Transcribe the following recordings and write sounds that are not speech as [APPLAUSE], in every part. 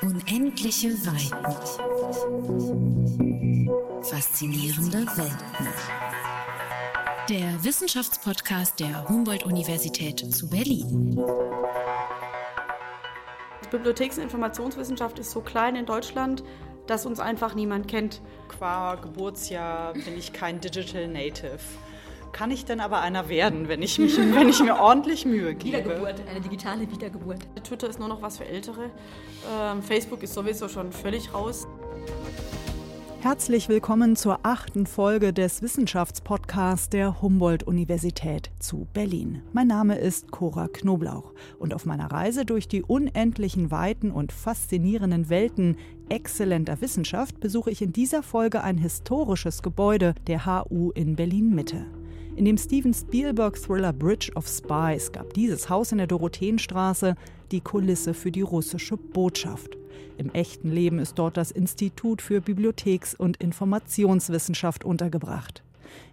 Unendliche Weiten. Faszinierende Welten. Der Wissenschaftspodcast der Humboldt-Universität zu Berlin. Die Bibliotheks- und Informationswissenschaft ist so klein in Deutschland, dass uns einfach niemand kennt. Qua Geburtsjahr bin ich kein Digital Native kann ich denn aber einer werden, wenn ich, mich, [LAUGHS] wenn ich mir ordentlich Mühe gebe? Wiedergeburt, eine digitale Wiedergeburt. Twitter ist nur noch was für Ältere. Ähm, Facebook ist sowieso schon völlig raus. Herzlich willkommen zur achten Folge des Wissenschaftspodcasts der Humboldt-Universität zu Berlin. Mein Name ist Cora Knoblauch und auf meiner Reise durch die unendlichen Weiten und faszinierenden Welten exzellenter Wissenschaft besuche ich in dieser Folge ein historisches Gebäude der HU in Berlin-Mitte. In dem Steven Spielberg-Thriller Bridge of Spies gab dieses Haus in der Dorotheenstraße die Kulisse für die russische Botschaft. Im echten Leben ist dort das Institut für Bibliotheks- und Informationswissenschaft untergebracht.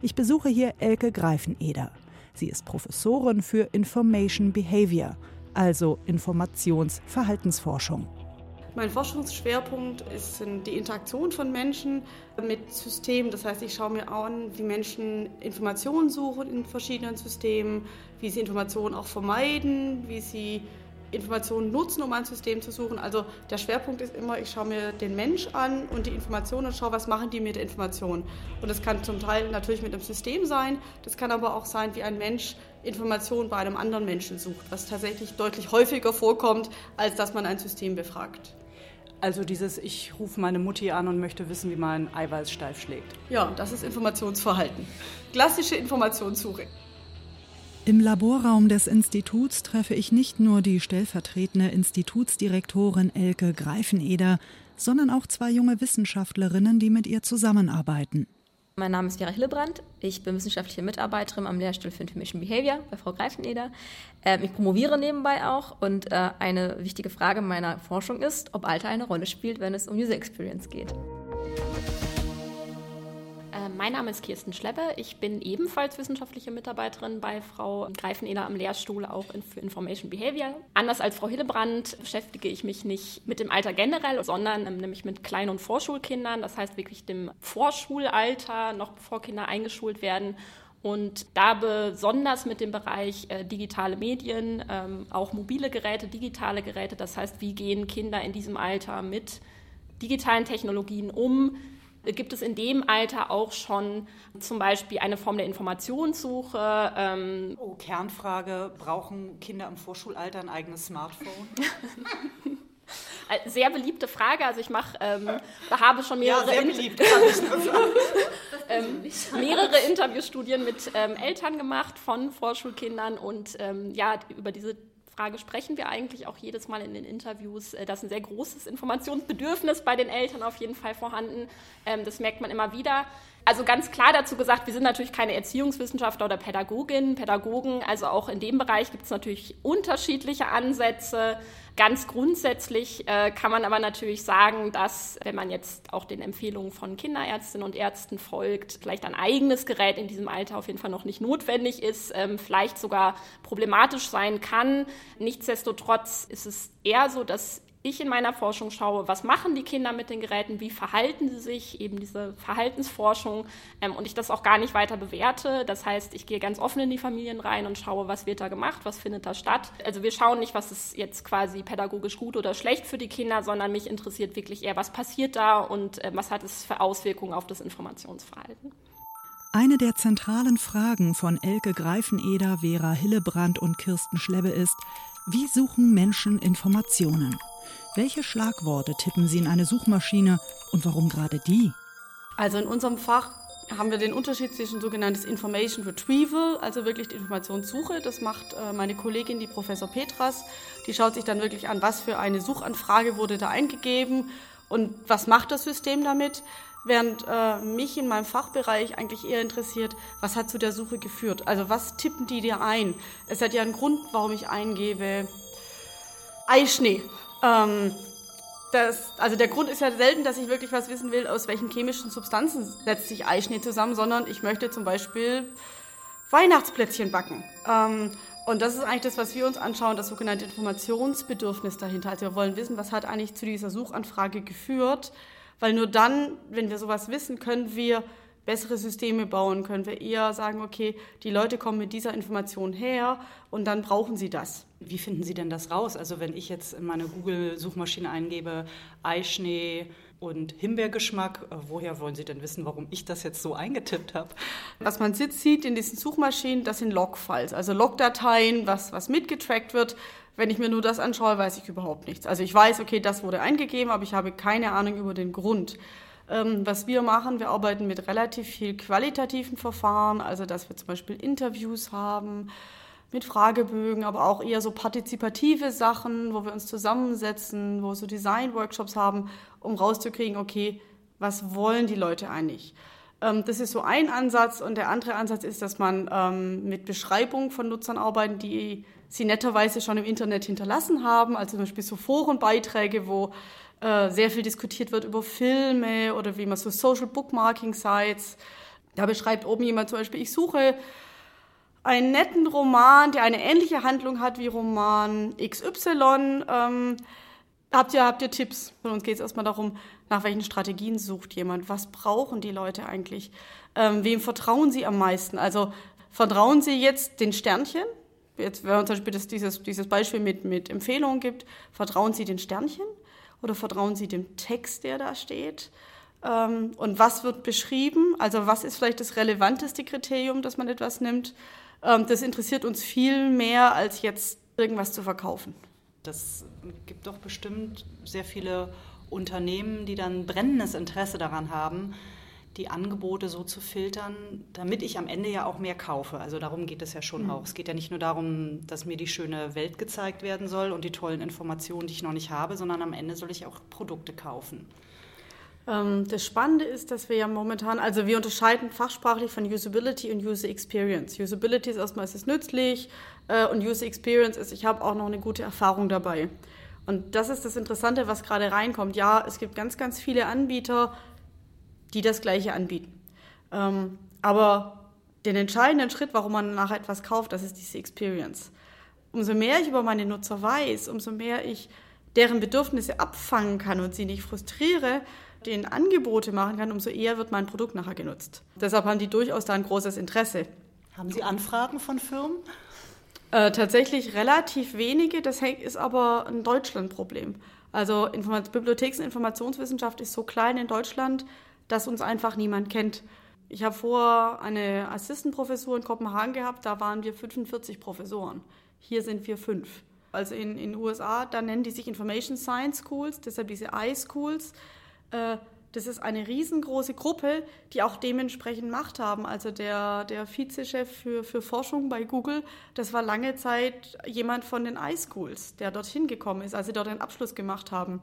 Ich besuche hier Elke Greifeneder. Sie ist Professorin für Information Behavior, also Informationsverhaltensforschung. Mein Forschungsschwerpunkt ist die Interaktion von Menschen mit Systemen. Das heißt, ich schaue mir an, wie Menschen Informationen suchen in verschiedenen Systemen, wie sie Informationen auch vermeiden, wie sie Informationen nutzen, um ein System zu suchen. Also der Schwerpunkt ist immer, ich schaue mir den Mensch an und die Informationen und schaue, was machen die mit der Information. Und das kann zum Teil natürlich mit einem System sein, das kann aber auch sein, wie ein Mensch Informationen bei einem anderen Menschen sucht, was tatsächlich deutlich häufiger vorkommt, als dass man ein System befragt. Also dieses, ich rufe meine Mutti an und möchte wissen, wie mein Eiweiß steif schlägt. Ja, das ist Informationsverhalten. Klassische Informationssuche. Im Laborraum des Instituts treffe ich nicht nur die stellvertretende Institutsdirektorin Elke Greifeneder, sondern auch zwei junge Wissenschaftlerinnen, die mit ihr zusammenarbeiten. Mein Name ist Vera Hillebrand. Ich bin wissenschaftliche Mitarbeiterin am Lehrstuhl für Information Behavior bei Frau Greifeneder. Ähm, ich promoviere nebenbei auch und äh, eine wichtige Frage meiner Forschung ist, ob Alter eine Rolle spielt, wenn es um User Experience geht. Mein Name ist Kirsten Schleppe. Ich bin ebenfalls wissenschaftliche Mitarbeiterin bei Frau Greifeneder am Lehrstuhl auch für Information Behavior. Anders als Frau Hillebrand beschäftige ich mich nicht mit dem Alter generell, sondern ähm, nämlich mit Klein- und Vorschulkindern. Das heißt wirklich dem Vorschulalter, noch bevor Kinder eingeschult werden. Und da besonders mit dem Bereich äh, digitale Medien, ähm, auch mobile Geräte, digitale Geräte. Das heißt, wie gehen Kinder in diesem Alter mit digitalen Technologien um? Gibt es in dem Alter auch schon zum Beispiel eine Form der Informationssuche. Ähm oh, Kernfrage, brauchen Kinder im Vorschulalter ein eigenes Smartphone? [LAUGHS] Sehr beliebte Frage. Also ich mache, ähm, habe schon mehrere, ja, beliebt, ähm, [LAUGHS] mehrere Interviewstudien mit ähm, Eltern gemacht von Vorschulkindern und ähm, ja, über diese Frage sprechen wir eigentlich auch jedes Mal in den Interviews. Äh, ist ein sehr großes Informationsbedürfnis bei den Eltern auf jeden Fall vorhanden. Ähm, das merkt man immer wieder. Also ganz klar dazu gesagt, wir sind natürlich keine Erziehungswissenschaftler oder Pädagoginnen, Pädagogen. Also auch in dem Bereich gibt es natürlich unterschiedliche Ansätze. Ganz grundsätzlich äh, kann man aber natürlich sagen, dass wenn man jetzt auch den Empfehlungen von Kinderärztinnen und Ärzten folgt, vielleicht ein eigenes Gerät in diesem Alter auf jeden Fall noch nicht notwendig ist, ähm, vielleicht sogar problematisch sein kann. Nichtsdestotrotz ist es eher so, dass ich in meiner Forschung schaue, was machen die Kinder mit den Geräten, wie verhalten sie sich, eben diese Verhaltensforschung ähm, und ich das auch gar nicht weiter bewerte. Das heißt, ich gehe ganz offen in die Familien rein und schaue, was wird da gemacht, was findet da statt. Also wir schauen nicht, was ist jetzt quasi pädagogisch gut oder schlecht für die Kinder, sondern mich interessiert wirklich eher, was passiert da und äh, was hat es für Auswirkungen auf das Informationsverhalten. Eine der zentralen Fragen von Elke Greifeneder, Vera Hillebrand und Kirsten Schlebbe ist, wie suchen Menschen Informationen? Welche Schlagworte tippen Sie in eine Suchmaschine und warum gerade die? Also in unserem Fach haben wir den Unterschied zwischen sogenanntes Information Retrieval, also wirklich die Informationssuche. Das macht äh, meine Kollegin, die Professor Petras. Die schaut sich dann wirklich an, was für eine Suchanfrage wurde da eingegeben und was macht das System damit. Während äh, mich in meinem Fachbereich eigentlich eher interessiert, was hat zu der Suche geführt? Also was tippen die dir ein? Es hat ja einen Grund, warum ich eingebe Eischnee. Ähm, das, also der Grund ist ja selten, dass ich wirklich was wissen will, aus welchen chemischen Substanzen setzt sich Eischnee zusammen, sondern ich möchte zum Beispiel Weihnachtsplätzchen backen. Ähm, Und das ist eigentlich das, was wir uns anschauen, das sogenannte Informationsbedürfnis dahinter. Also wir wollen wissen, was hat eigentlich zu dieser Suchanfrage geführt, weil nur dann, wenn wir sowas wissen, können wir bessere Systeme bauen, können wir eher sagen, okay, die Leute kommen mit dieser Information her und dann brauchen sie das. Wie finden Sie denn das raus? Also wenn ich jetzt in meine Google-Suchmaschine eingebe, Eischnee und Himbeergeschmack, äh, woher wollen Sie denn wissen, warum ich das jetzt so eingetippt habe? Was man sieht in diesen Suchmaschinen, das sind Log-Files, also Log-Dateien, was, was mitgetrackt wird. Wenn ich mir nur das anschaue, weiß ich überhaupt nichts. Also ich weiß, okay, das wurde eingegeben, aber ich habe keine Ahnung über den Grund. Ähm, was wir machen, wir arbeiten mit relativ viel qualitativen Verfahren, also dass wir zum Beispiel Interviews haben mit Fragebögen, aber auch eher so partizipative Sachen, wo wir uns zusammensetzen, wo so Design-Workshops haben, um rauszukriegen, okay, was wollen die Leute eigentlich? Ähm, das ist so ein Ansatz und der andere Ansatz ist, dass man ähm, mit Beschreibungen von Nutzern arbeitet, die sie netterweise schon im Internet hinterlassen haben, also zum Beispiel so Forenbeiträge, wo äh, sehr viel diskutiert wird über Filme oder wie man so Social Bookmarking Sites. Da beschreibt oben jemand zum Beispiel, ich suche einen netten Roman, der eine ähnliche Handlung hat wie Roman XY. Ähm, habt, ihr, habt ihr Tipps? Von uns geht es erstmal darum, nach welchen Strategien sucht jemand? Was brauchen die Leute eigentlich? Ähm, wem vertrauen sie am meisten? Also vertrauen sie jetzt den Sternchen? Jetzt, wenn man zum Beispiel das, dieses, dieses Beispiel mit, mit Empfehlungen gibt, vertrauen sie den Sternchen? Oder vertrauen Sie dem Text, der da steht? Ähm, und was wird beschrieben? Also was ist vielleicht das relevanteste Kriterium, dass man etwas nimmt? Ähm, das interessiert uns viel mehr, als jetzt irgendwas zu verkaufen. Das gibt doch bestimmt sehr viele Unternehmen, die dann brennendes Interesse daran haben, die Angebote so zu filtern, damit ich am Ende ja auch mehr kaufe. Also darum geht es ja schon mhm. auch. Es geht ja nicht nur darum, dass mir die schöne Welt gezeigt werden soll und die tollen Informationen, die ich noch nicht habe, sondern am Ende soll ich auch Produkte kaufen. Ähm, das Spannende ist, dass wir ja momentan, also wir unterscheiden fachsprachlich von Usability und User Experience. Usability ist erstmal, ist es nützlich äh, und User Experience ist, ich habe auch noch eine gute Erfahrung dabei. Und das ist das Interessante, was gerade reinkommt. Ja, es gibt ganz, ganz viele Anbieter, die das Gleiche anbieten. Ähm, aber den entscheidenden Schritt, warum man nachher etwas kauft, das ist diese Experience. Umso mehr ich über meine Nutzer weiß, umso mehr ich deren Bedürfnisse abfangen kann und sie nicht frustriere, denen Angebote machen kann, umso eher wird mein Produkt nachher genutzt. Deshalb haben die durchaus da ein großes Interesse. Haben Sie Anfragen von Firmen? Äh, tatsächlich relativ wenige, das ist aber ein Deutschlandproblem. Also Bibliotheks- und Informationswissenschaft ist so klein in Deutschland, dass uns einfach niemand kennt. Ich habe vor eine Assistenprofessur in Kopenhagen gehabt, da waren wir 45 Professoren. Hier sind wir fünf. Also in den USA, da nennen die sich Information Science Schools, deshalb diese I-Schools. Äh, das ist eine riesengroße Gruppe, die auch dementsprechend Macht haben. Also der, der Vizechef für, für Forschung bei Google, das war lange Zeit jemand von den I-Schools, der dorthin gekommen ist, als sie dort einen Abschluss gemacht haben.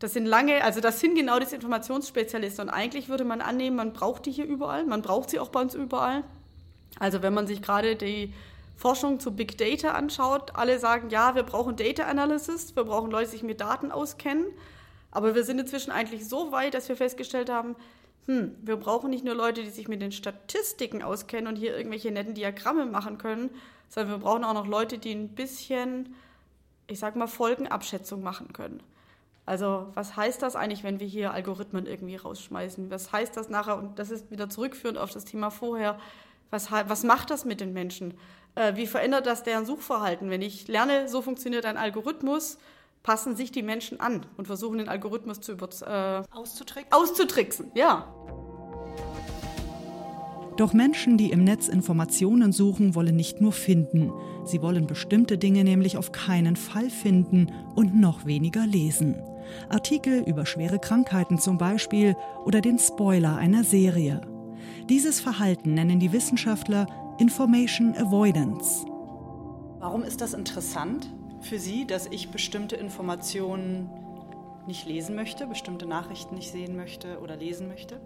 Das sind lange, also das sind genau diese Informationsspezialisten. Und eigentlich würde man annehmen, man braucht die hier überall, man braucht sie auch bei uns überall. Also wenn man sich gerade die Forschung zu Big Data anschaut, alle sagen, ja, wir brauchen Data Analysis, wir brauchen Leute, die sich mit Daten auskennen. Aber wir sind inzwischen eigentlich so weit, dass wir festgestellt haben, hm, wir brauchen nicht nur Leute, die sich mit den Statistiken auskennen und hier irgendwelche netten Diagramme machen können, sondern wir brauchen auch noch Leute, die ein bisschen, ich sag mal, Folgenabschätzung machen können. Also was heißt das eigentlich, wenn wir hier Algorithmen irgendwie rausschmeißen? Was heißt das nachher? Und das ist wieder zurückführend auf das Thema vorher. Was, was macht das mit den Menschen? Äh, wie verändert das deren Suchverhalten? Wenn ich lerne, so funktioniert ein Algorithmus, passen sich die Menschen an und versuchen den Algorithmus zu äh, auszutricksen. Auszutricksen, ja. Doch Menschen, die im Netz Informationen suchen, wollen nicht nur finden. Sie wollen bestimmte Dinge nämlich auf keinen Fall finden und noch weniger lesen. Artikel über schwere Krankheiten zum Beispiel oder den Spoiler einer Serie. Dieses Verhalten nennen die Wissenschaftler Information Avoidance. Warum ist das interessant für Sie, dass ich bestimmte Informationen nicht lesen möchte, bestimmte Nachrichten nicht sehen möchte oder lesen möchte?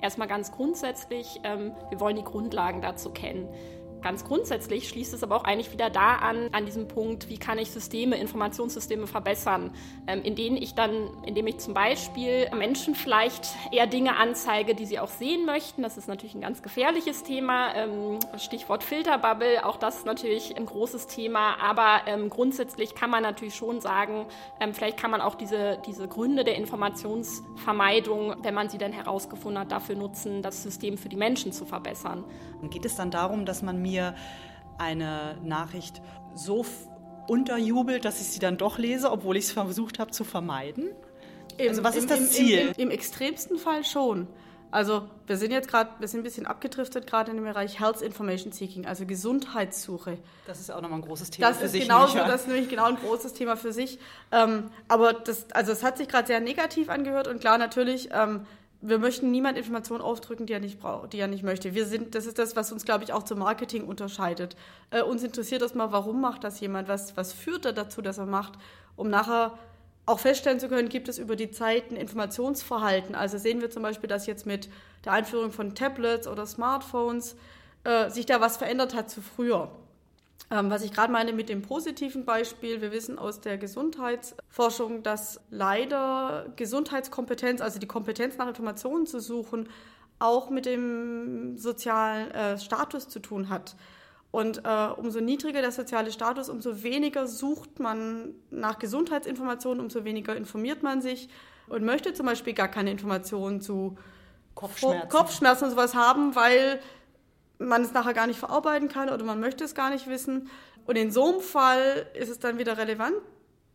Erstmal ganz grundsätzlich, ähm, wir wollen die Grundlagen dazu kennen. Ganz grundsätzlich schließt es aber auch eigentlich wieder da an, an diesem Punkt, wie kann ich Systeme, Informationssysteme verbessern, ähm, in denen ich dann, indem ich zum Beispiel Menschen vielleicht eher Dinge anzeige, die sie auch sehen möchten. Das ist natürlich ein ganz gefährliches Thema. Ähm, Stichwort Filterbubble, auch das ist natürlich ein großes Thema. Aber ähm, grundsätzlich kann man natürlich schon sagen, vielleicht kann man auch diese, diese Gründe der Informationsvermeidung, wenn man sie dann herausgefunden hat, dafür nutzen, das System für die Menschen zu verbessern. Geht es dann darum, dass man mir eine Nachricht so unterjubelt, dass ich sie dann doch lese, obwohl ich es versucht habe zu vermeiden? Im, also was ist das im, Ziel? Im, im, Im, extremsten Fall schon. Also wir sind jetzt gerade, wir sind ein bisschen abgedriftet gerade in dem Bereich Health Information Seeking, also Gesundheitssuche. Das ist auch nochmal ein großes Thema das für sich. Genauso, das ist nämlich genau ein großes Thema für sich. Ähm, aber das, also es hat sich gerade sehr negativ angehört und klar natürlich. Ähm, wir möchten niemand Informationen aufdrücken, die er nicht braucht, die er nicht möchte. Wir sind, das ist das, was uns, glaube ich, auch zum Marketing unterscheidet. Äh, uns interessiert erstmal, warum macht das jemand? Was, was führt er dazu, dass er macht, um nachher auch feststellen zu können, gibt es über die Zeit ein Informationsverhalten. Also sehen wir zum Beispiel, dass jetzt mit der Einführung von Tablets oder Smartphones äh, sich da was verändert hat zu früher. Ähm, was ich gerade meine mit dem positiven Beispiel, wir wissen aus der Gesundheitsforschung, dass leider Gesundheitskompetenz, also die Kompetenz nach Informationen zu suchen, auch mit dem sozialen äh, Status zu tun hat. Und äh, umso niedriger der soziale Status, umso weniger sucht man nach Gesundheitsinformationen, umso weniger informiert man sich und möchte zum Beispiel gar keine Informationen zu Kopfschmerzen, Kopfschmerzen und sowas haben, weil man es nachher gar nicht verarbeiten kann oder man möchte es gar nicht wissen. Und in so einem Fall ist es dann wieder relevant,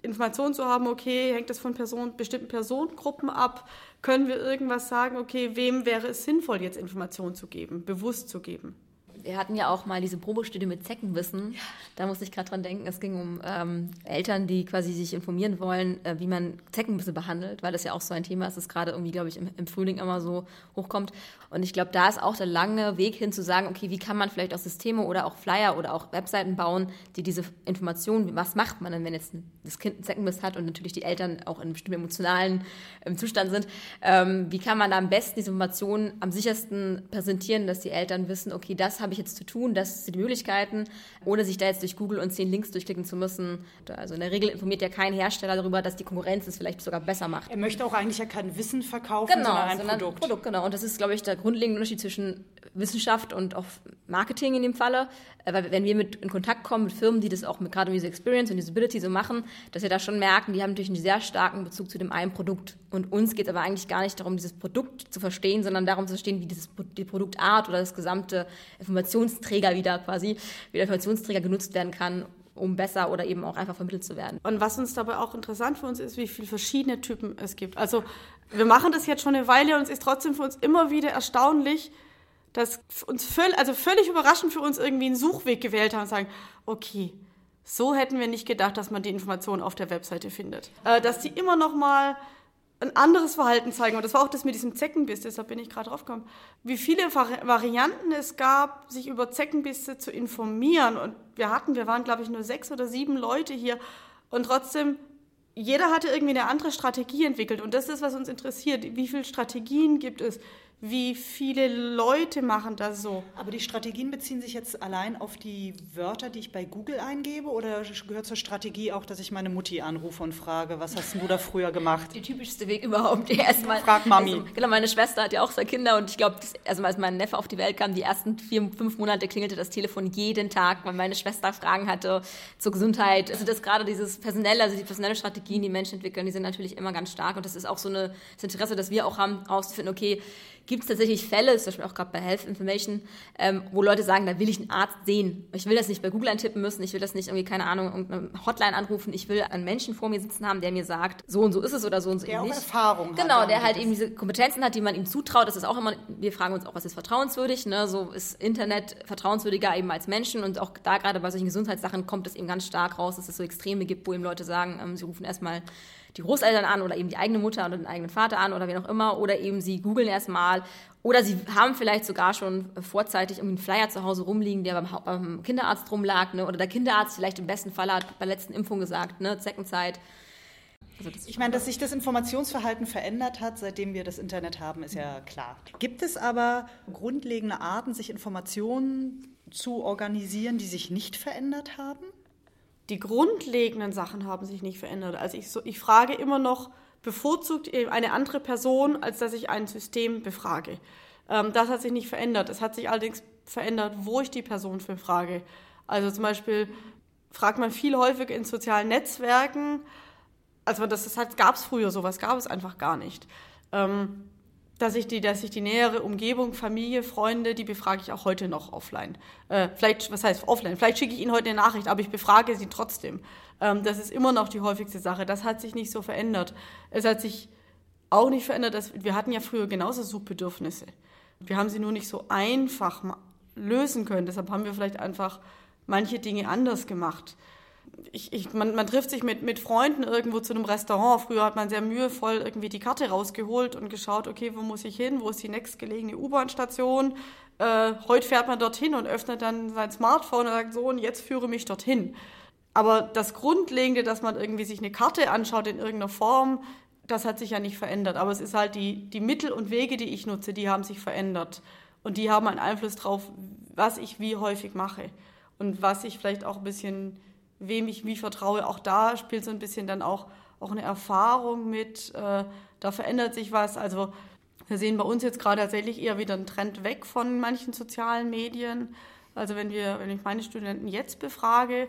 Informationen zu haben, okay, hängt das von Person, bestimmten Personengruppen ab? Können wir irgendwas sagen, okay, wem wäre es sinnvoll, jetzt Informationen zu geben, bewusst zu geben? Wir hatten ja auch mal diese Probestudie mit Zeckenwissen. Da musste ich gerade dran denken, es ging um ähm, Eltern, die quasi sich informieren wollen, äh, wie man Zeckenbisse behandelt, weil das ja auch so ein Thema ist, das gerade irgendwie, glaube ich, im, im, Frühling immer so hochkommt. Und ich glaube, da ist auch der lange Weg hin zu sagen, okay, wie kann man vielleicht auch Systeme oder auch Flyer oder auch Webseiten bauen, die diese Informationen, was macht man denn, wenn jetzt das Kind einen Zeckenbiss hat und natürlich die Eltern auch in einem bestimmten emotionalen ähm, Zustand sind, ähm, wie kann man da am besten diese Informationen am sichersten präsentieren, dass die Eltern wissen, okay, das habe ich jetzt zu tun, das sind die Möglichkeiten, ohne sich da jetzt durch Google und zehn Links durchklicken zu müssen. Also in der Regel informiert ja kein Hersteller darüber, dass die Konkurrenz es vielleicht sogar besser macht. Er möchte auch eigentlich ja kein Wissen verkaufen, genau, sondern ein sondern Produkt. Produkt. Genau, und das ist, glaube ich, der grundlegende Unterschied zwischen Wissenschaft und auch Marketing in dem Falle. Äh, weil wenn wir mit in Kontakt kommen mit Firmen, die das auch mit gerade User Experience und Usability so machen, dass wir da schon merken, die haben natürlich einen sehr starken Bezug zu dem einen Produkt. Und uns geht es aber eigentlich gar nicht darum, dieses Produkt zu verstehen, sondern darum zu verstehen, wie dieses, die Produktart oder das gesamte Informationsträger wieder quasi, wie der Informationsträger genutzt werden kann, um besser oder eben auch einfach vermittelt zu werden. Und was uns dabei auch interessant für uns ist, wie viele verschiedene Typen es gibt. Also wir machen das jetzt schon eine Weile und es ist trotzdem für uns immer wieder erstaunlich, dass uns völlig, also völlig überraschend für uns irgendwie einen Suchweg gewählt haben und sagen, okay, so hätten wir nicht gedacht, dass man die Informationen auf der Webseite findet. Äh, dass die immer noch mal ein anderes Verhalten zeigen. Und das war auch das mit diesem Zeckenbiss, deshalb bin ich gerade drauf gekommen. Wie viele Varianten es gab, sich über Zeckenbisse zu informieren. Und wir hatten, wir waren, glaube ich, nur sechs oder sieben Leute hier. Und trotzdem, jeder hatte irgendwie eine andere Strategie entwickelt. Und das ist, was uns interessiert. Wie viele Strategien gibt es? Wie viele Leute machen das so. Aber die Strategien beziehen sich jetzt allein auf die Wörter, die ich bei Google eingebe oder gehört zur Strategie auch, dass ich meine Mutti anrufe und frage, was hast du da früher gemacht? Die typischste Weg überhaupt. [LAUGHS] Erstmal, Frag Mami. Also, genau, meine Schwester hat ja auch zwei Kinder und ich glaube, also als mein Neffe auf die Welt kam, die ersten vier, fünf Monate klingelte das Telefon jeden Tag, weil meine Schwester Fragen hatte zur Gesundheit. Also das gerade dieses personelle, also die personelle Strategien, die Menschen entwickeln, die sind natürlich immer ganz stark und das ist auch so eine, das Interesse, das wir auch haben, herauszufinden, okay, gibt es tatsächlich Fälle, zum Beispiel auch gerade bei Health Information, ähm, wo Leute sagen, da will ich einen Arzt sehen. Ich will das nicht bei Google eintippen müssen, ich will das nicht irgendwie, keine Ahnung, irgendeine Hotline anrufen, ich will einen Menschen vor mir sitzen haben, der mir sagt, so und so ist es oder so und so der nicht. auch Erfahrung Genau, hat, der halt eben diese Kompetenzen hat, die man ihm zutraut. Das ist auch immer, wir fragen uns auch, was ist vertrauenswürdig, ne? so ist Internet vertrauenswürdiger eben als Menschen und auch da gerade bei solchen Gesundheitssachen kommt es eben ganz stark raus, dass es so Extreme gibt, wo eben Leute sagen, ähm, sie rufen erstmal die Großeltern an oder eben die eigene Mutter oder den eigenen Vater an oder wie auch immer oder eben sie googeln erstmal oder sie haben vielleicht sogar schon vorzeitig irgendwie einen Flyer zu Hause rumliegen, der beim, beim Kinderarzt rumlag ne? oder der Kinderarzt vielleicht im besten Fall hat bei der letzten Impfung gesagt, ne, Zeckenzeit. Also ich meine, dass sich das Informationsverhalten verändert hat, seitdem wir das Internet haben, ist ja klar. Gibt es aber grundlegende Arten, sich Informationen zu organisieren, die sich nicht verändert haben? Die grundlegenden Sachen haben sich nicht verändert. Also ich, so, ich frage immer noch bevorzugt eine andere Person, als dass ich ein System befrage. Ähm, das hat sich nicht verändert. Es hat sich allerdings verändert, wo ich die Person befrage. Also zum Beispiel fragt man viel häufiger in sozialen Netzwerken, also das, das gab es früher, sowas gab es einfach gar nicht. Ähm, dass ich, die, dass ich die nähere Umgebung, Familie, Freunde, die befrage ich auch heute noch offline. Äh, vielleicht, was heißt offline? Vielleicht schicke ich Ihnen heute eine Nachricht, aber ich befrage sie trotzdem. Ähm, das ist immer noch die häufigste Sache. Das hat sich nicht so verändert. Es hat sich auch nicht verändert, dass wir hatten ja früher genauso Suchbedürfnisse. Wir haben sie nur nicht so einfach lösen können. Deshalb haben wir vielleicht einfach manche Dinge anders gemacht ich, ich, man, man, trifft sich mit, mit Freunden irgendwo zu einem Restaurant. Früher hat man sehr mühevoll irgendwie die Karte rausgeholt und geschaut, okay, wo muss ich hin, wo ist die nächstgelegene U-Bahn-Station. Äh, heute fährt man dorthin und öffnet dann sein Smartphone und sagt so, und jetzt führe mich dorthin. Aber das Grundlegende, dass man irgendwie sich eine Karte anschaut in irgendeiner Form, das hat sich ja nicht verändert. Aber es ist halt die, die Mittel und Wege, die ich nutze, die haben sich verändert. Und die haben einen Einfluss darauf, was ich wie häufig mache. Und was ich vielleicht auch ein bisschen wem ich wie vertraue. Auch da spielt so ein bisschen dann auch, auch eine Erfahrung mit. Äh, da verändert sich was. Also wir sehen bei uns jetzt gerade tatsächlich eher wieder einen Trend weg von manchen sozialen Medien. Also wenn wir, wenn ich meine Studenten jetzt befrage,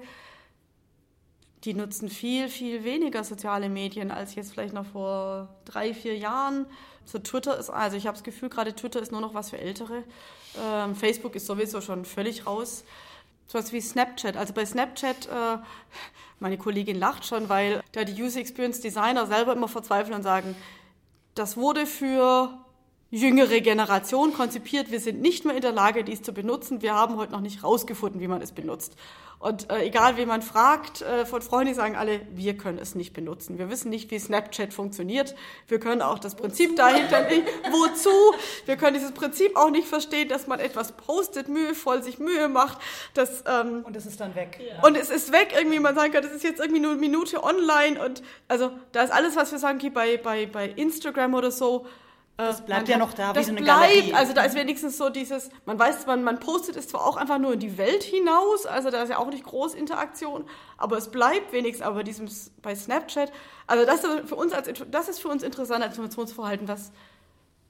die nutzen viel, viel weniger soziale Medien als jetzt vielleicht noch vor drei, vier Jahren. So Twitter ist, also ich habe das Gefühl, gerade Twitter ist nur noch was für Ältere. Ähm, Facebook ist sowieso schon völlig raus sowas wie Snapchat. Also bei Snapchat, äh, meine Kollegin lacht schon, weil da die User Experience Designer selber immer verzweifeln und sagen, das wurde für jüngere Generation konzipiert. Wir sind nicht mehr in der Lage, dies zu benutzen. Wir haben heute noch nicht rausgefunden, wie man es benutzt. Und äh, egal, wen man fragt, äh, von Freunden sagen alle, wir können es nicht benutzen. Wir wissen nicht, wie Snapchat funktioniert. Wir können auch das Prinzip wozu? dahinter nicht. Wozu? Wir können dieses Prinzip auch nicht verstehen, dass man etwas postet, mühevoll sich Mühe macht. Dass, ähm, und es ist dann weg. Ja. Und es ist weg. Irgendwie, man sagen kann, das ist jetzt irgendwie nur eine Minute online. Und also da ist alles, was wir sagen, okay, bei, bei, bei Instagram oder so, das äh, bleibt ja noch da, wie so eine bleibt, Galerie. Also da ist wenigstens so dieses, man weiß, man, man postet es zwar auch einfach nur in die Welt hinaus, also da ist ja auch nicht groß Interaktion, aber es bleibt wenigstens aber diesem bei Snapchat. Also das ist für uns als das ist für uns interessant als Informationsverhalten, was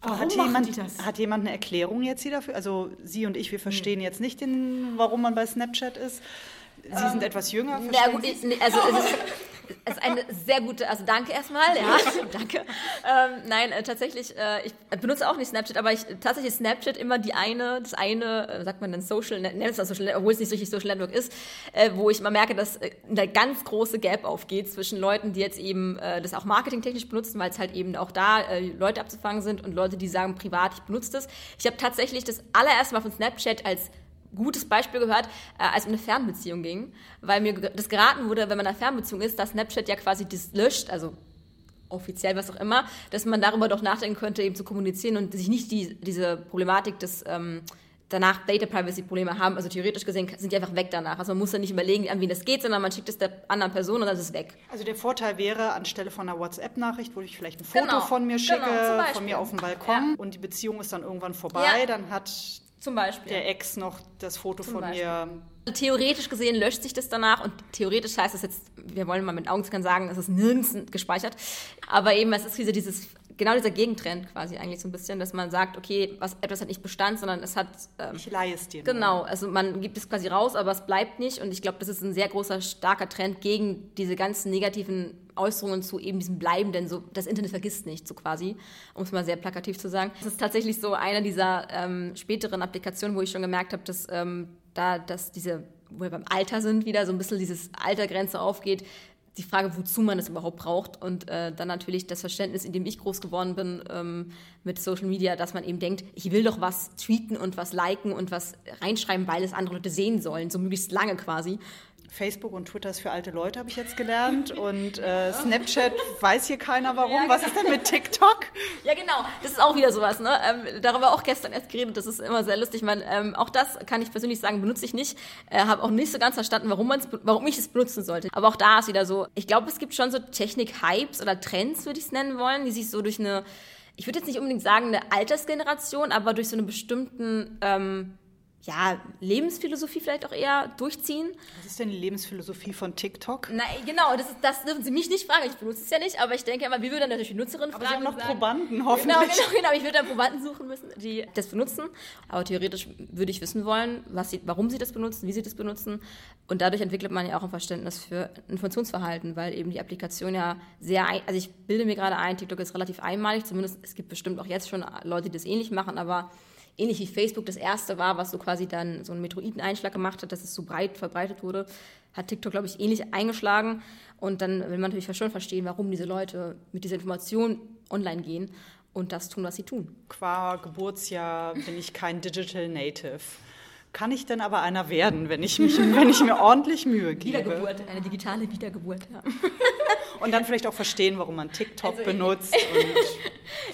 Warum hat jemand, hat jemand eine Erklärung jetzt hier dafür? Also Sie und ich, wir verstehen hm. jetzt nicht, den, warum man bei Snapchat ist. Sie ähm, sind etwas jünger. Na gut, also es ist, [LAUGHS] ist eine sehr gute, also danke erstmal, ja, [LAUGHS] danke. Ähm, nein, äh, tatsächlich, äh, ich benutze auch nicht Snapchat, aber ich tatsächlich Snapchat immer die eine, das eine, äh, sagt man dann Social, nennt es dann Social, obwohl es nicht richtig Social Network ist, äh, wo ich mal merke, dass äh, eine ganz große Gap aufgeht zwischen Leuten, die jetzt eben äh, das auch marketingtechnisch benutzen, weil es halt eben auch da Leute abzufangen sind und Leute, die sagen privat, ich benutze das. Ich habe tatsächlich das allererste Mal von Snapchat als gutes Beispiel gehört, äh, als es um eine Fernbeziehung ging, weil mir das geraten wurde, wenn man in einer Fernbeziehung ist, dass Snapchat ja quasi das löscht, also offiziell was auch immer, dass man darüber doch nachdenken könnte, eben zu kommunizieren und sich nicht die, diese Problematik des ähm, danach Data Privacy Probleme haben. Also theoretisch gesehen sind die einfach weg danach. Also man muss dann nicht überlegen, an wen das geht, sondern man schickt es der anderen Person und dann ist es weg. Also der Vorteil wäre, anstelle von einer WhatsApp-Nachricht, wo ich vielleicht ein Foto genau. von mir schicke, genau, von mir auf dem Balkon ja. und die Beziehung ist dann irgendwann vorbei, ja. dann hat zum Beispiel. Der Ex noch das Foto Zum von Beispiel. mir. Also theoretisch gesehen löscht sich das danach und theoretisch heißt es jetzt, wir wollen mal mit Augenzwinkern sagen, es ist nirgends gespeichert. Aber eben, es ist diese, dieses, genau dieser Gegentrend quasi eigentlich so ein bisschen, dass man sagt, okay, was, etwas hat nicht Bestand, sondern es hat. Ähm, ich leihe es dir. Genau, also man gibt es quasi raus, aber es bleibt nicht. Und ich glaube, das ist ein sehr großer, starker Trend gegen diese ganzen negativen Äußerungen zu eben diesem bleibenden, so das Internet vergisst nicht, so quasi, um es mal sehr plakativ zu sagen. Das ist tatsächlich so eine dieser ähm, späteren Applikationen, wo ich schon gemerkt habe, dass ähm, da, dass diese, wo wir beim Alter sind, wieder so ein bisschen dieses Altergrenze aufgeht, die Frage, wozu man es überhaupt braucht und äh, dann natürlich das Verständnis, in dem ich groß geworden bin ähm, mit Social Media, dass man eben denkt, ich will doch was tweeten und was liken und was reinschreiben, weil es andere Leute sehen sollen, so möglichst lange quasi. Facebook und Twitter ist für alte Leute, habe ich jetzt gelernt. Und äh, Snapchat weiß hier keiner warum. Ja, Was ist denn mit TikTok? Ja, genau. Das ist auch wieder sowas. Ne? Ähm, darüber auch gestern erst geredet. Das ist immer sehr lustig. Man, ähm, auch das kann ich persönlich sagen, benutze ich nicht. Äh, habe auch nicht so ganz verstanden, warum, warum ich es benutzen sollte. Aber auch da ist wieder so, ich glaube, es gibt schon so Technik-Hypes oder Trends, würde ich es nennen wollen, die sich so durch eine, ich würde jetzt nicht unbedingt sagen, eine Altersgeneration, aber durch so einen bestimmten... Ähm, ja, Lebensphilosophie vielleicht auch eher durchziehen. Was ist denn die Lebensphilosophie von TikTok? Na, genau, das, ist, das dürfen Sie mich nicht fragen. Ich benutze es ja nicht, aber ich denke immer, wie würde dann natürlich die Nutzerin aber fragen. Sie haben noch sagen, Probanden, hoffentlich. Genau, genau, genau. Ich würde dann Probanden suchen müssen, die das benutzen. Aber theoretisch würde ich wissen wollen, was sie, warum sie das benutzen, wie sie das benutzen. Und dadurch entwickelt man ja auch ein Verständnis für Informationsverhalten, weil eben die Applikation ja sehr, ein, also ich bilde mir gerade ein, TikTok ist relativ einmalig, zumindest es gibt bestimmt auch jetzt schon Leute, die das ähnlich machen, aber ähnlich wie Facebook das erste war, was so quasi dann so einen Metroideneinschlag gemacht hat, dass es so breit verbreitet wurde, hat TikTok, glaube ich, ähnlich eingeschlagen. Und dann will man natürlich schon verstehen, warum diese Leute mit dieser Information online gehen und das tun, was sie tun. Qua Geburtsjahr bin ich kein Digital Native. Kann ich denn aber einer werden, wenn ich, mich, wenn ich mir ordentlich Mühe gebe? Wiedergeburt, eine digitale Wiedergeburt, ja. [LAUGHS] und dann vielleicht auch verstehen, warum man TikTok also, benutzt. [LAUGHS]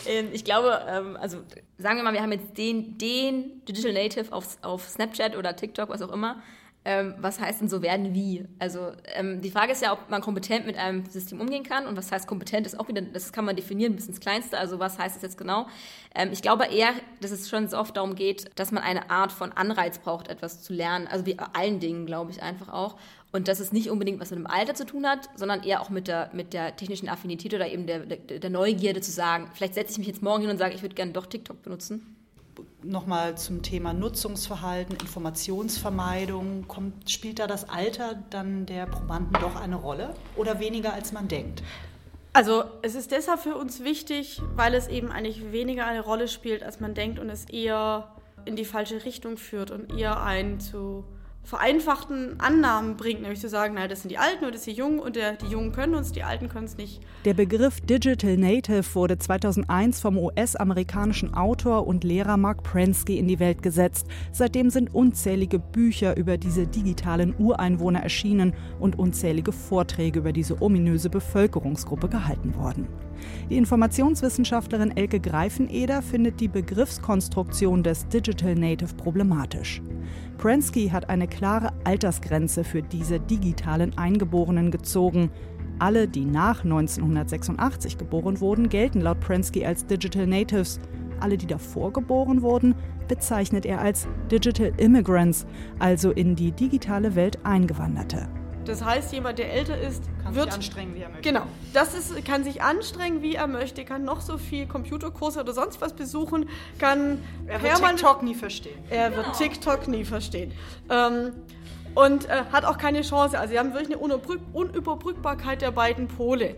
Ähm, ich glaube, ähm, also sagen wir mal, wir haben jetzt den, den Digital Native auf, auf Snapchat oder TikTok, was auch immer. Ähm, was heißt denn so werden wie? Also ähm, die Frage ist ja, ob man kompetent mit einem System umgehen kann. Und was heißt kompetent, ist auch wieder, das kann man definieren bis ins Kleinste. Also was heißt das jetzt genau? Ähm, ich glaube eher, dass es schon so oft darum geht, dass man eine Art von Anreiz braucht, etwas zu lernen. Also wie allen Dingen, glaube ich, einfach auch. Und dass es nicht unbedingt was mit dem Alter zu tun hat, sondern eher auch mit der, mit der technischen Affinität oder eben der, der, der Neugierde zu sagen, vielleicht setze ich mich jetzt morgen hin und sage, ich würde gerne doch TikTok benutzen nochmal zum Thema Nutzungsverhalten, Informationsvermeidung. Kommt, spielt da das Alter dann der Probanden doch eine Rolle oder weniger als man denkt? Also es ist deshalb für uns wichtig, weil es eben eigentlich weniger eine Rolle spielt, als man denkt und es eher in die falsche Richtung führt und eher einen zu vereinfachten Annahmen bringt, nämlich zu sagen, naja, das sind die Alten oder das sind die Jungen und der, die Jungen können uns, die Alten können es nicht. Der Begriff Digital Native wurde 2001 vom US-amerikanischen Autor und Lehrer Mark Prensky in die Welt gesetzt. Seitdem sind unzählige Bücher über diese digitalen Ureinwohner erschienen und unzählige Vorträge über diese ominöse Bevölkerungsgruppe gehalten worden. Die Informationswissenschaftlerin Elke Greifeneder findet die Begriffskonstruktion des Digital Native problematisch. Prensky hat eine klare Altersgrenze für diese digitalen Eingeborenen gezogen. Alle, die nach 1986 geboren wurden, gelten laut Prensky als Digital Natives. Alle, die davor geboren wurden, bezeichnet er als Digital Immigrants, also in die digitale Welt Eingewanderte. Das heißt, jemand, der älter ist, kann wird sich anstrengen, wie er möchte. Genau, das ist, kann sich anstrengen, wie er möchte, kann noch so viel Computerkurse oder sonst was besuchen, kann er wird TikTok nie verstehen. Er wird genau. TikTok nie verstehen. Ähm, und äh, hat auch keine Chance. Also sie haben wirklich eine Unüberbrückbarkeit der beiden Pole.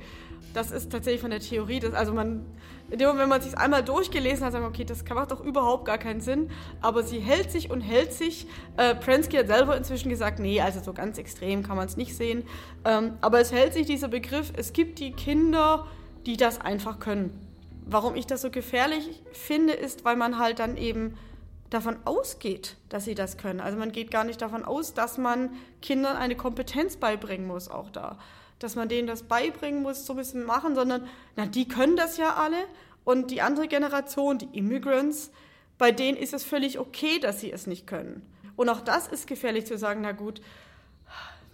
Das ist tatsächlich von der Theorie, dass, also man in dem Moment, wenn man es sich einmal durchgelesen hat, sagt man, okay, das macht doch überhaupt gar keinen Sinn. Aber sie hält sich und hält sich. Äh, Prensky hat selber inzwischen gesagt, nee, also so ganz extrem kann man es nicht sehen. Ähm, aber es hält sich dieser Begriff, es gibt die Kinder, die das einfach können. Warum ich das so gefährlich finde, ist, weil man halt dann eben davon ausgeht, dass sie das können. Also man geht gar nicht davon aus, dass man Kindern eine Kompetenz beibringen muss, auch da dass man denen das beibringen muss, so ein bisschen machen, sondern na, die können das ja alle und die andere Generation, die Immigrants, bei denen ist es völlig okay, dass sie es nicht können. Und auch das ist gefährlich zu sagen, na gut,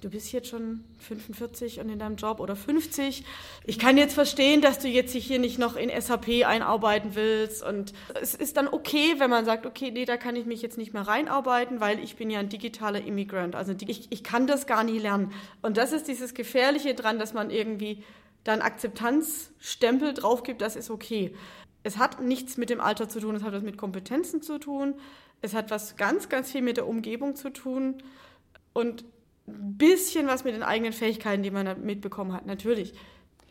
du bist jetzt schon 45 und in deinem Job oder 50. Ich kann jetzt verstehen, dass du jetzt hier nicht noch in SAP einarbeiten willst. Und es ist dann okay, wenn man sagt, okay, nee, da kann ich mich jetzt nicht mehr reinarbeiten, weil ich bin ja ein digitaler Immigrant. Also ich, ich kann das gar nie lernen. Und das ist dieses Gefährliche dran, dass man irgendwie dann Akzeptanzstempel drauf gibt, das ist okay. Es hat nichts mit dem Alter zu tun, es hat was mit Kompetenzen zu tun. Es hat was ganz, ganz viel mit der Umgebung zu tun. Und bisschen was mit den eigenen Fähigkeiten, die man mitbekommen hat, natürlich.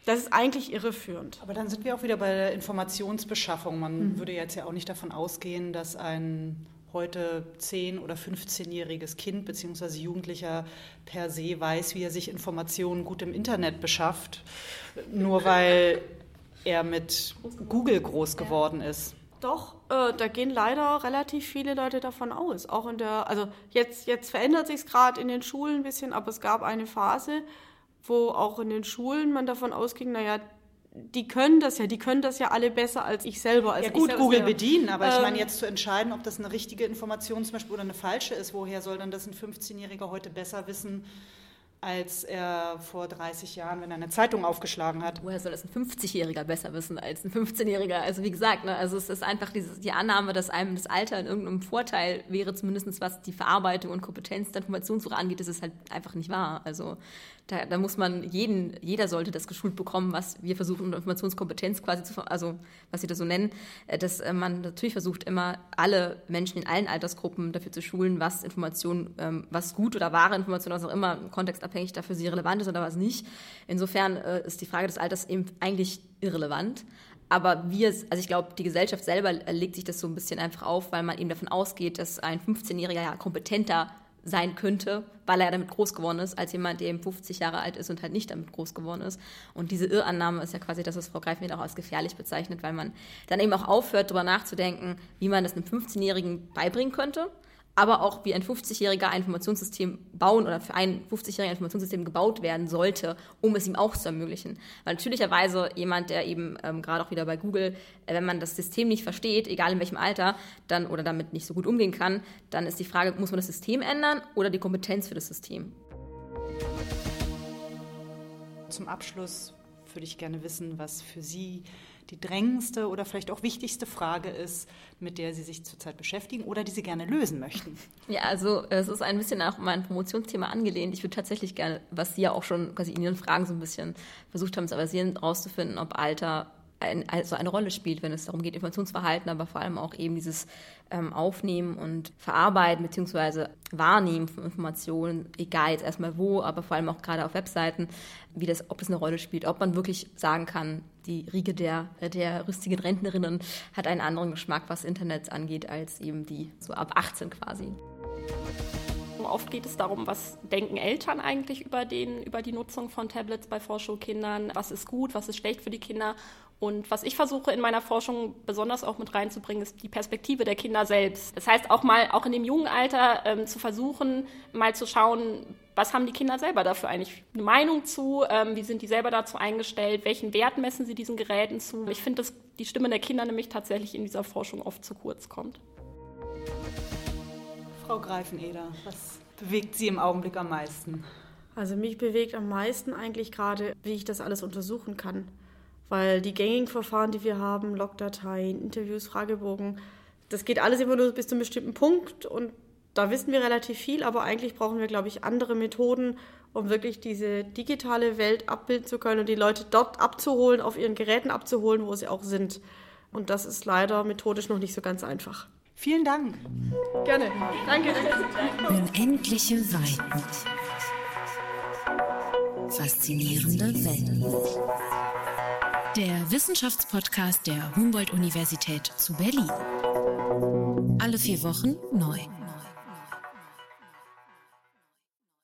Das ist eigentlich irreführend. Aber dann sind wir auch wieder bei der Informationsbeschaffung. Man mhm. würde jetzt ja auch nicht davon ausgehen, dass ein heute 10- oder 15-jähriges Kind bzw. Jugendlicher per se weiß, wie er sich Informationen gut im Internet beschafft, nur weil er mit Google groß geworden ist. Doch, äh, da gehen leider relativ viele Leute davon aus. Auch in der, also jetzt, jetzt verändert sich es gerade in den Schulen ein bisschen, aber es gab eine Phase, wo auch in den Schulen man davon ausging, naja, die können das ja, die können das ja alle besser als ich selber. Als ja gut, selber Google bedienen, aber ähm, ich meine jetzt zu entscheiden, ob das eine richtige Information zum Beispiel oder eine falsche ist, woher soll dann das ein 15-Jähriger heute besser wissen, als er vor 30 Jahren, wenn er eine Zeitung aufgeschlagen hat. Woher soll das ein 50-Jähriger besser wissen als ein 15-Jähriger? Also wie gesagt, ne, also es ist einfach diese, die Annahme, dass einem das Alter in irgendeinem Vorteil wäre, zumindest was die Verarbeitung und Kompetenz der Informationssuche angeht, ist es halt einfach nicht wahr. Also da, da, muss man jeden, jeder sollte das geschult bekommen, was wir versuchen, Informationskompetenz quasi zu, also was sie das so nennen, äh, dass äh, man natürlich versucht, immer alle Menschen in allen Altersgruppen dafür zu schulen, was Information, ähm, was gut oder wahre Information, was auch immer kontextabhängig dafür sie relevant ist oder was nicht. Insofern äh, ist die Frage des Alters eben eigentlich irrelevant. Aber wir, also ich glaube, die Gesellschaft selber legt sich das so ein bisschen einfach auf, weil man eben davon ausgeht, dass ein 15-Jähriger ja kompetenter sein könnte, weil er damit groß geworden ist, als jemand, der eben 50 Jahre alt ist und halt nicht damit groß geworden ist. Und diese Irrannahme ist ja quasi das, was Frau Greifenried auch als gefährlich bezeichnet, weil man dann eben auch aufhört, darüber nachzudenken, wie man das einem 15-Jährigen beibringen könnte aber auch wie ein 50-Jähriger ein Informationssystem bauen oder für ein 50-Jähriger ein Informationssystem gebaut werden sollte, um es ihm auch zu ermöglichen. Weil natürlicherweise jemand, der eben ähm, gerade auch wieder bei Google, äh, wenn man das System nicht versteht, egal in welchem Alter, dann oder damit nicht so gut umgehen kann, dann ist die Frage, muss man das System ändern oder die Kompetenz für das System? Zum Abschluss würde ich gerne wissen, was für Sie die drängendste oder vielleicht auch wichtigste Frage ist, mit der Sie sich zurzeit beschäftigen oder die Sie gerne lösen möchten. Ja, also es ist ein bisschen auch mein Promotionsthema angelehnt. Ich würde tatsächlich gerne, was Sie ja auch schon quasi in Ihren Fragen so ein bisschen versucht haben zu avasieren, herauszufinden, ob Alter ein, also eine Rolle spielt, wenn es darum geht, Informationsverhalten, aber vor allem auch eben dieses ähm, Aufnehmen und Verarbeiten bzw. Wahrnehmen von Informationen, egal jetzt erstmal wo, aber vor allem auch gerade auf Webseiten, wie das, ob das eine Rolle spielt, ob man wirklich sagen kann, die Riege der, der rüstigen Rentnerinnen hat einen anderen Geschmack, was Internet angeht, als eben die so ab 18 quasi. Oft geht es darum, was denken Eltern eigentlich über, den, über die Nutzung von Tablets bei Vorschulkindern, was ist gut, was ist schlecht für die Kinder und was ich versuche in meiner Forschung besonders auch mit reinzubringen, ist die Perspektive der Kinder selbst. Das heißt auch mal, auch in dem jungen Alter ähm, zu versuchen, mal zu schauen, was haben die Kinder selber dafür eigentlich eine Meinung zu, ähm, wie sind die selber dazu eingestellt, welchen Wert messen sie diesen Geräten zu. Ich finde, dass die Stimme der Kinder nämlich tatsächlich in dieser Forschung oft zu kurz kommt. Frau Greifeneder, was bewegt Sie im Augenblick am meisten? Also mich bewegt am meisten eigentlich gerade, wie ich das alles untersuchen kann. Weil die gängigen Verfahren, die wir haben, Logdateien, Interviews, Fragebogen, das geht alles immer nur bis zu einem bestimmten Punkt und da wissen wir relativ viel, aber eigentlich brauchen wir, glaube ich, andere Methoden, um wirklich diese digitale Welt abbilden zu können und die Leute dort abzuholen, auf ihren Geräten abzuholen, wo sie auch sind. Und das ist leider methodisch noch nicht so ganz einfach. Vielen Dank. Gerne. Danke. Unendliche Weiten. Faszinierende Welt. Der Wissenschaftspodcast der Humboldt-Universität zu Berlin. Alle vier Wochen neu.